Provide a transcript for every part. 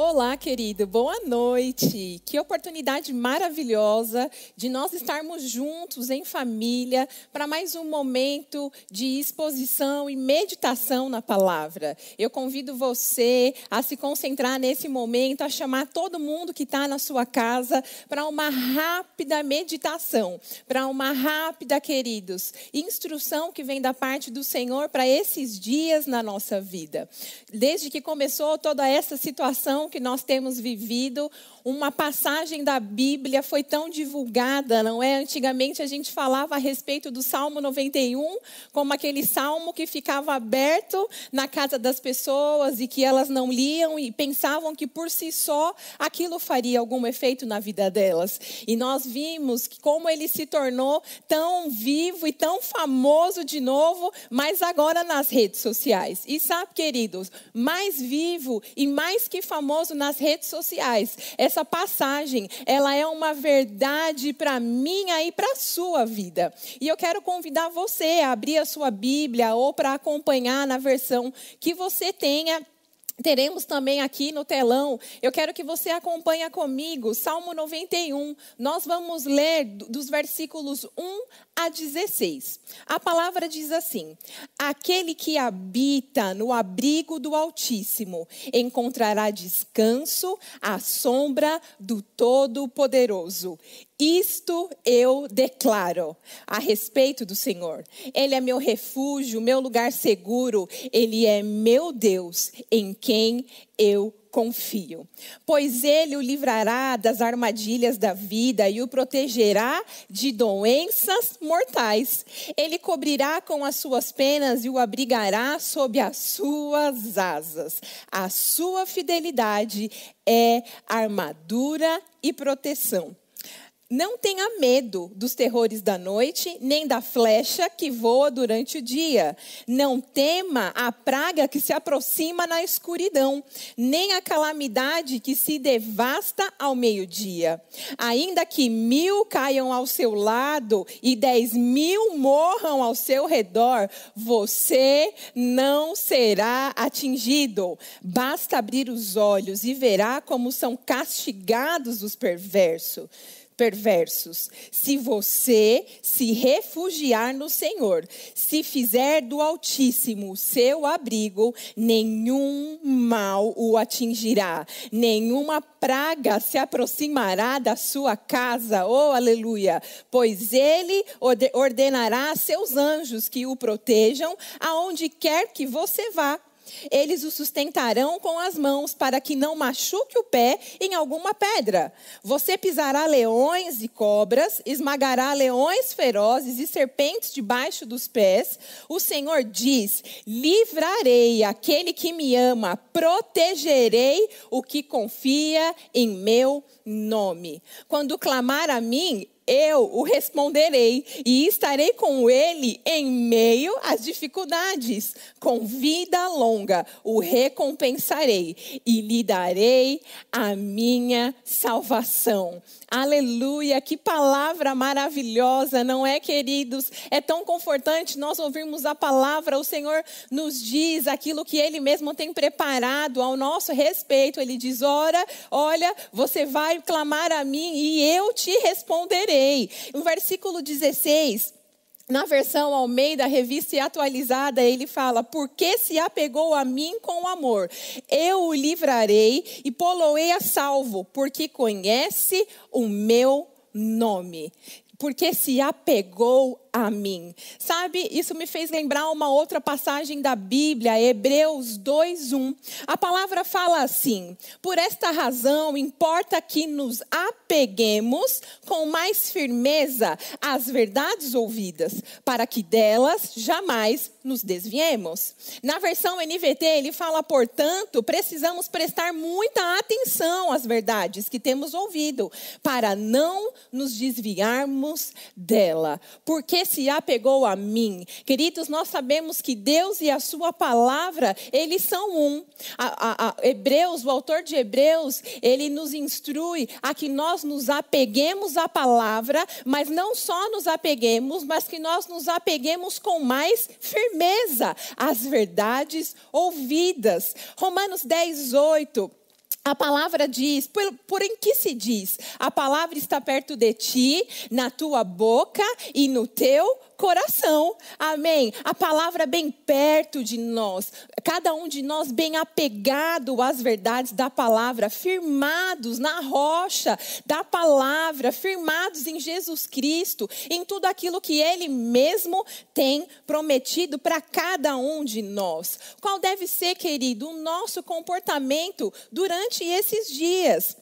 Olá, querido, boa noite. Que oportunidade maravilhosa de nós estarmos juntos em família para mais um momento de exposição e meditação na palavra. Eu convido você a se concentrar nesse momento, a chamar todo mundo que está na sua casa para uma rápida meditação, para uma rápida, queridos, instrução que vem da parte do Senhor para esses dias na nossa vida. Desde que começou toda essa situação que nós temos vivido, uma passagem da Bíblia foi tão divulgada, não é? Antigamente a gente falava a respeito do Salmo 91 como aquele salmo que ficava aberto na casa das pessoas e que elas não liam e pensavam que por si só aquilo faria algum efeito na vida delas. E nós vimos como ele se tornou tão vivo e tão famoso de novo, mas agora nas redes sociais. E sabe, queridos, mais vivo e mais que famoso nas redes sociais. Essa passagem, ela é uma verdade para minha e para a sua vida. E eu quero convidar você a abrir a sua Bíblia ou para acompanhar na versão que você tenha Teremos também aqui no telão, eu quero que você acompanhe comigo, Salmo 91. Nós vamos ler dos versículos 1 a 16. A palavra diz assim: Aquele que habita no abrigo do Altíssimo encontrará descanso à sombra do Todo-Poderoso. Isto eu declaro a respeito do Senhor. Ele é meu refúgio, meu lugar seguro. Ele é meu Deus em quem eu confio. Pois ele o livrará das armadilhas da vida e o protegerá de doenças mortais. Ele cobrirá com as suas penas e o abrigará sob as suas asas. A sua fidelidade é armadura e proteção. Não tenha medo dos terrores da noite, nem da flecha que voa durante o dia. Não tema a praga que se aproxima na escuridão, nem a calamidade que se devasta ao meio-dia. Ainda que mil caiam ao seu lado e dez mil morram ao seu redor, você não será atingido. Basta abrir os olhos e verá como são castigados os perversos perversos. Se você se refugiar no Senhor, se fizer do Altíssimo seu abrigo, nenhum mal o atingirá, nenhuma praga se aproximará da sua casa, oh aleluia, pois ele ordenará a seus anjos que o protejam aonde quer que você vá. Eles o sustentarão com as mãos para que não machuque o pé em alguma pedra. Você pisará leões e cobras, esmagará leões ferozes e serpentes debaixo dos pés. O Senhor diz: livrarei aquele que me ama, protegerei o que confia em meu nome. Quando clamar a mim, eu o responderei e estarei com ele em meio às dificuldades. Com vida longa o recompensarei e lhe darei a minha salvação. Aleluia, que palavra maravilhosa, não é, queridos? É tão confortante nós ouvirmos a palavra, o Senhor nos diz aquilo que Ele mesmo tem preparado ao nosso respeito. Ele diz: Ora, olha, você vai clamar a mim e eu te responderei. No versículo 16. Na versão Almeida, revista e atualizada, ele fala: Porque se apegou a mim com amor, eu o livrarei e poloei a salvo, porque conhece o meu nome. Porque se apegou a mim. Sabe, isso me fez lembrar uma outra passagem da Bíblia, Hebreus 2:1. A palavra fala assim: Por esta razão importa que nos apeguemos com mais firmeza às verdades ouvidas, para que delas jamais nos desviemos. Na versão NVT, ele fala, portanto, precisamos prestar muita atenção às verdades que temos ouvido, para não nos desviarmos dela. Porque se apegou a mim. Queridos, nós sabemos que Deus e a sua palavra, eles são um. A, a, a Hebreus, o autor de Hebreus, ele nos instrui a que nós nos apeguemos à palavra, mas não só nos apeguemos, mas que nós nos apeguemos com mais firmeza às verdades ouvidas. Romanos 10, 8 A palavra diz, por, por em que se diz? A palavra está perto de ti, na tua boca e no teu coração. Amém. A palavra bem perto de nós. Cada um de nós bem apegado às verdades da palavra, firmados na rocha da palavra, firmados em Jesus Cristo, em tudo aquilo que ele mesmo tem prometido para cada um de nós. Qual deve ser, querido, o nosso comportamento durante esses dias?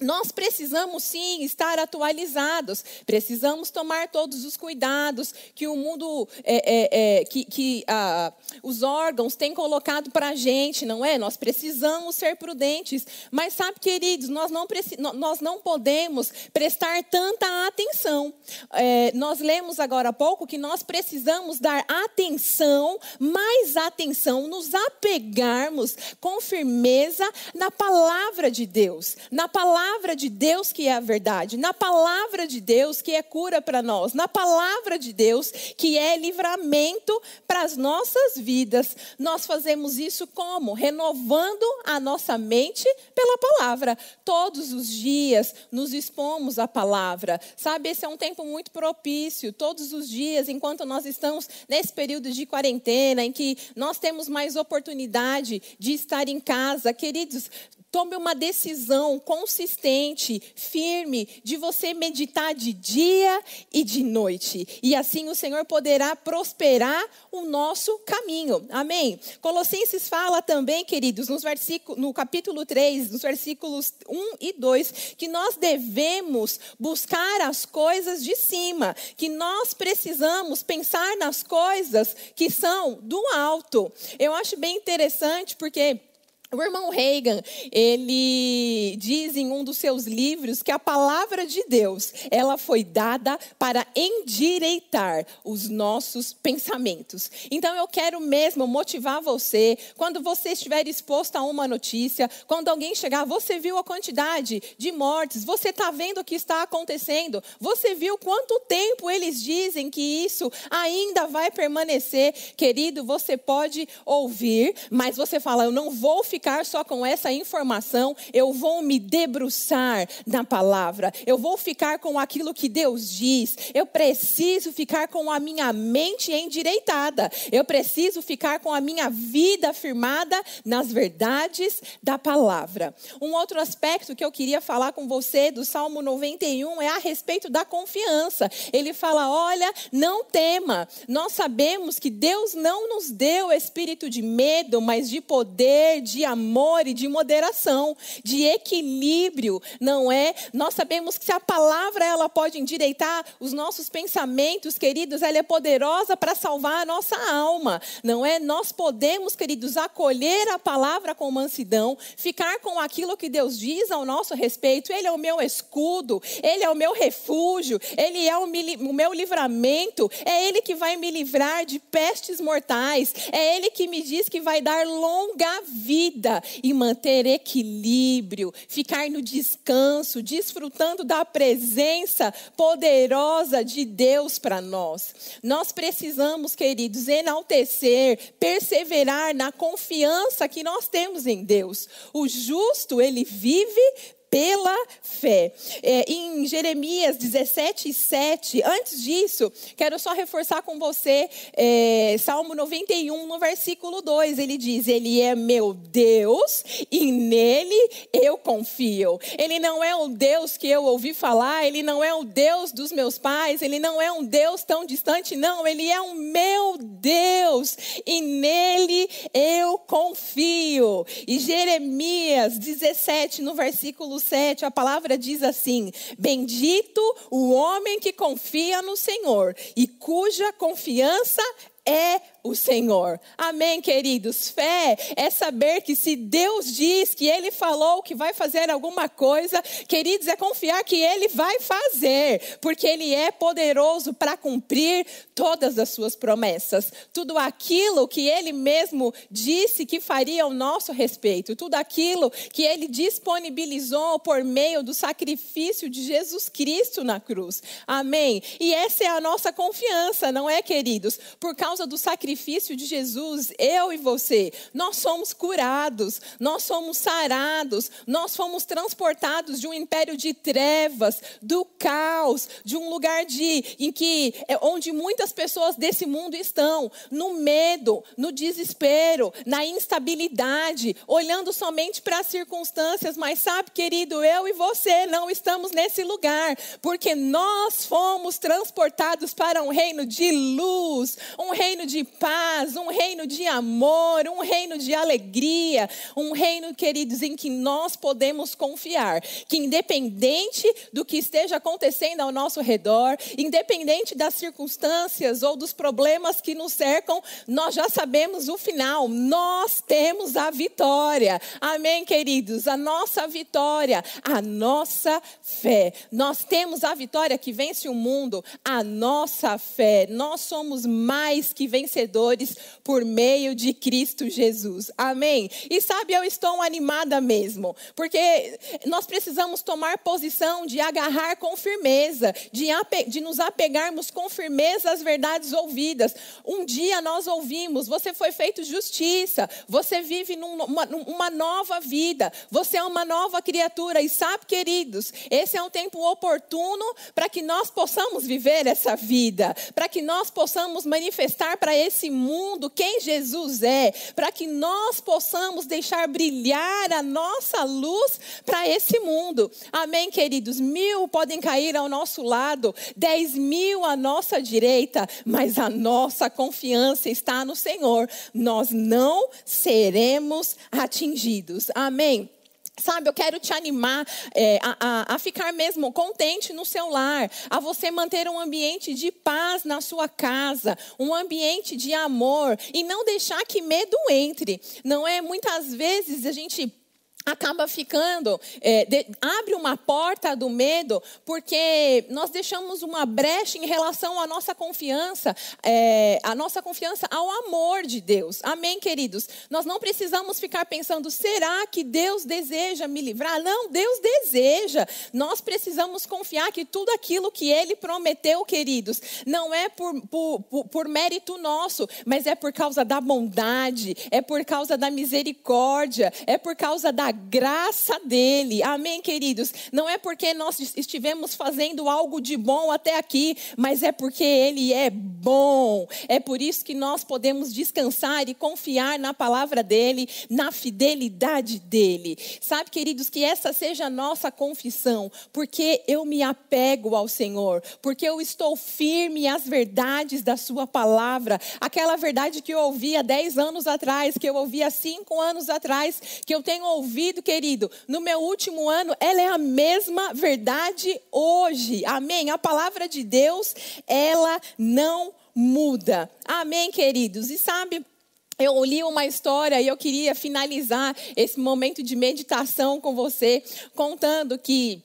Nós precisamos sim estar atualizados, precisamos tomar todos os cuidados que o mundo, é, é, é, que, que ah, os órgãos têm colocado para a gente, não é? Nós precisamos ser prudentes, mas sabe, queridos, nós não, nós não podemos prestar tanta atenção. É, nós lemos agora há pouco que nós precisamos dar atenção, mais atenção, nos apegarmos com firmeza na palavra de Deus, na palavra palavra de Deus que é a verdade, na palavra de Deus que é cura para nós, na palavra de Deus que é livramento para as nossas vidas. Nós fazemos isso como? Renovando a nossa mente pela palavra. Todos os dias nos expomos à palavra. Sabe, esse é um tempo muito propício. Todos os dias, enquanto nós estamos nesse período de quarentena, em que nós temos mais oportunidade de estar em casa, queridos, Tome uma decisão consistente, firme, de você meditar de dia e de noite. E assim o Senhor poderá prosperar o nosso caminho. Amém? Colossenses fala também, queridos, nos no capítulo 3, nos versículos 1 e 2, que nós devemos buscar as coisas de cima, que nós precisamos pensar nas coisas que são do alto. Eu acho bem interessante porque o irmão Reagan, ele diz em um dos seus livros que a palavra de Deus, ela foi dada para endireitar os nossos pensamentos. Então eu quero mesmo motivar você, quando você estiver exposto a uma notícia, quando alguém chegar, você viu a quantidade de mortes, você está vendo o que está acontecendo, você viu quanto tempo eles dizem que isso ainda vai permanecer, querido, você pode ouvir, mas você fala, eu não vou ficar ficar só com essa informação, eu vou me debruçar na palavra, eu vou ficar com aquilo que Deus diz, eu preciso ficar com a minha mente endireitada, eu preciso ficar com a minha vida firmada nas verdades da palavra. Um outro aspecto que eu queria falar com você do Salmo 91 é a respeito da confiança. Ele fala: olha, não tema, nós sabemos que Deus não nos deu espírito de medo, mas de poder, de amor e de moderação, de equilíbrio, não é? Nós sabemos que se a palavra ela pode endireitar os nossos pensamentos, queridos, ela é poderosa para salvar a nossa alma, não é? Nós podemos, queridos, acolher a palavra com mansidão, ficar com aquilo que Deus diz ao nosso respeito. Ele é o meu escudo, ele é o meu refúgio, ele é o meu livramento, é ele que vai me livrar de pestes mortais, é ele que me diz que vai dar longa vida vida e manter equilíbrio, ficar no descanso, desfrutando da presença poderosa de Deus para nós. Nós precisamos, queridos, enaltecer, perseverar na confiança que nós temos em Deus. O justo, ele vive pela fé. É, em Jeremias 17, 7, antes disso, quero só reforçar com você, é, Salmo 91, no versículo 2, ele diz: Ele é meu Deus e nele eu confio. Ele não é o Deus que eu ouvi falar, ele não é o Deus dos meus pais, ele não é um Deus tão distante, não, ele é o meu Deus e nele eu confio. E Jeremias 17, no versículo 7, a palavra diz assim: Bendito o homem que confia no Senhor e cuja confiança é o Senhor. Amém, queridos? Fé é saber que se Deus diz que Ele falou que vai fazer alguma coisa, queridos, é confiar que Ele vai fazer, porque Ele é poderoso para cumprir todas as suas promessas. Tudo aquilo que Ele mesmo disse que faria ao nosso respeito, tudo aquilo que Ele disponibilizou por meio do sacrifício de Jesus Cristo na cruz. Amém? E essa é a nossa confiança, não é, queridos? Por causa do sacrifício de Jesus, eu e você, nós somos curados, nós somos sarados, nós fomos transportados de um império de trevas, do caos, de um lugar de em que é, onde muitas pessoas desse mundo estão, no medo, no desespero, na instabilidade, olhando somente para as circunstâncias, mas sabe, querido, eu e você não estamos nesse lugar, porque nós fomos transportados para um reino de luz, um reino de paz, um reino de amor, um reino de alegria, um reino, queridos, em que nós podemos confiar, que independente do que esteja acontecendo ao nosso redor, independente das circunstâncias ou dos problemas que nos cercam, nós já sabemos o final, nós temos a vitória. Amém, queridos? A nossa vitória, a nossa fé. Nós temos a vitória que vence o mundo, a nossa fé. Nós somos mais que vencedores por meio de Cristo Jesus. Amém? E sabe, eu estou animada mesmo, porque nós precisamos tomar posição de agarrar com firmeza, de, de nos apegarmos com firmeza às verdades ouvidas. Um dia nós ouvimos: você foi feito justiça, você vive numa nova vida, você é uma nova criatura. E sabe, queridos, esse é um tempo oportuno para que nós possamos viver essa vida, para que nós possamos manifestar para esse mundo quem Jesus é, para que nós possamos deixar brilhar a nossa luz para esse mundo. Amém, queridos? Mil podem cair ao nosso lado, dez mil à nossa direita, mas a nossa confiança está no Senhor. Nós não seremos atingidos. Amém. Sabe, eu quero te animar é, a, a, a, ficar mesmo contente no seu lar, a você manter um ambiente de paz na sua casa, um ambiente de amor e não deixar que medo entre. Não é? Muitas vezes a gente acaba ficando, é, de, abre uma porta do medo, porque nós deixamos uma brecha em relação à nossa confiança, é, a nossa confiança ao amor de Deus. Amém, queridos? Nós não precisamos ficar pensando, será que Deus deseja me livrar? Não, Deus deseja. Nós precisamos confiar que tudo aquilo que Ele prometeu, queridos, não é por, por, por, por mérito nosso, mas é por causa da bondade, é por causa da misericórdia, é por causa da graça dele. Amém, queridos? Não é porque nós estivemos fazendo algo de bom até aqui, mas é porque ele é bom. É por isso que nós podemos descansar e confiar na palavra dele, na fidelidade dele. Sabe, queridos, que essa seja a nossa confissão, porque eu me apego ao Senhor, porque eu estou firme às verdades da sua palavra, aquela verdade que eu ouvi há 10 anos atrás, que eu ouvi há 5 anos atrás, que eu tenho ouvido ouvido, querido, no meu último ano, ela é a mesma verdade hoje. Amém? A palavra de Deus, ela não muda. Amém, queridos? E sabe, eu li uma história e eu queria finalizar esse momento de meditação com você, contando que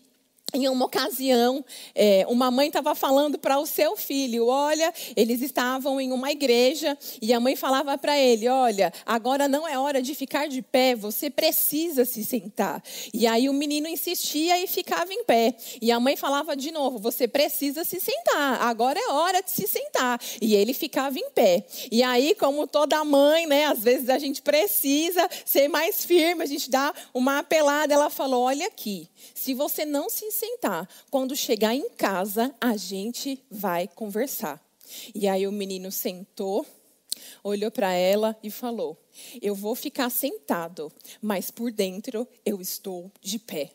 em uma ocasião, é, uma mãe estava falando para o seu filho: Olha, eles estavam em uma igreja e a mãe falava para ele: Olha, agora não é hora de ficar de pé, você precisa se sentar. E aí o menino insistia e ficava em pé. E a mãe falava de novo: Você precisa se sentar, agora é hora de se sentar. E ele ficava em pé. E aí, como toda mãe, né, às vezes a gente precisa ser mais firme, a gente dá uma apelada. Ela falou: Olha aqui, se você não se sentar, quando chegar em casa, a gente vai conversar. E aí o menino sentou, olhou para ela e falou: Eu vou ficar sentado, mas por dentro eu estou de pé.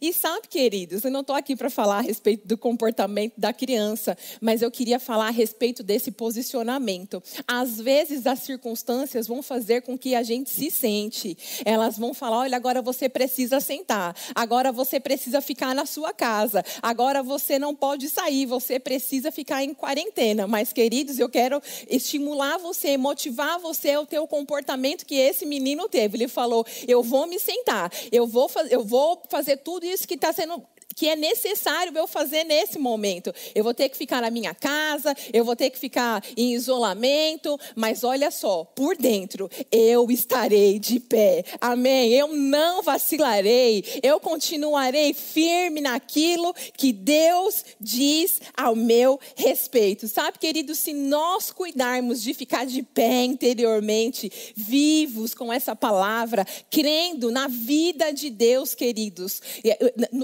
E sabe, queridos, eu não estou aqui para falar a respeito do comportamento da criança, mas eu queria falar a respeito desse posicionamento. Às vezes as circunstâncias vão fazer com que a gente se sente. Elas vão falar: olha, agora você precisa sentar, agora você precisa ficar na sua casa, agora você não pode sair, você precisa ficar em quarentena. Mas, queridos, eu quero estimular você, motivar você ao teu comportamento que esse menino teve. Ele falou: eu vou me sentar, eu vou, eu vou fazer tudo isso que está sendo que é necessário eu fazer nesse momento. Eu vou ter que ficar na minha casa, eu vou ter que ficar em isolamento, mas olha só, por dentro eu estarei de pé. Amém. Eu não vacilarei, eu continuarei firme naquilo que Deus diz ao meu respeito. Sabe, querido, se nós cuidarmos de ficar de pé interiormente, vivos com essa palavra, crendo na vida de Deus, queridos,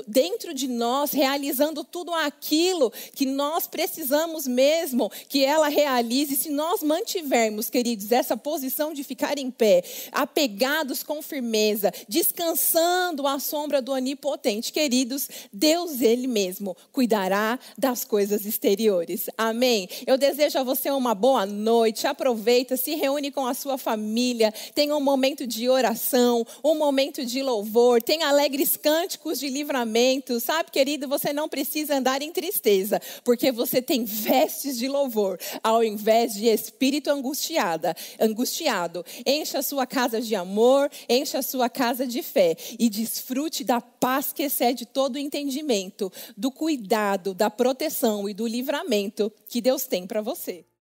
dentro de de nós, realizando tudo aquilo que nós precisamos mesmo que ela realize. Se nós mantivermos, queridos, essa posição de ficar em pé, apegados com firmeza, descansando à sombra do Onipotente, queridos, Deus Ele mesmo cuidará das coisas exteriores. Amém? Eu desejo a você uma boa noite. Aproveita, se reúne com a sua família, tenha um momento de oração, um momento de louvor, tenha alegres cânticos de livramento sabe, querido, você não precisa andar em tristeza, porque você tem vestes de louvor, ao invés de espírito angustiada, angustiado. Encha a sua casa de amor, encha a sua casa de fé e desfrute da paz que excede todo o entendimento, do cuidado, da proteção e do livramento que Deus tem para você.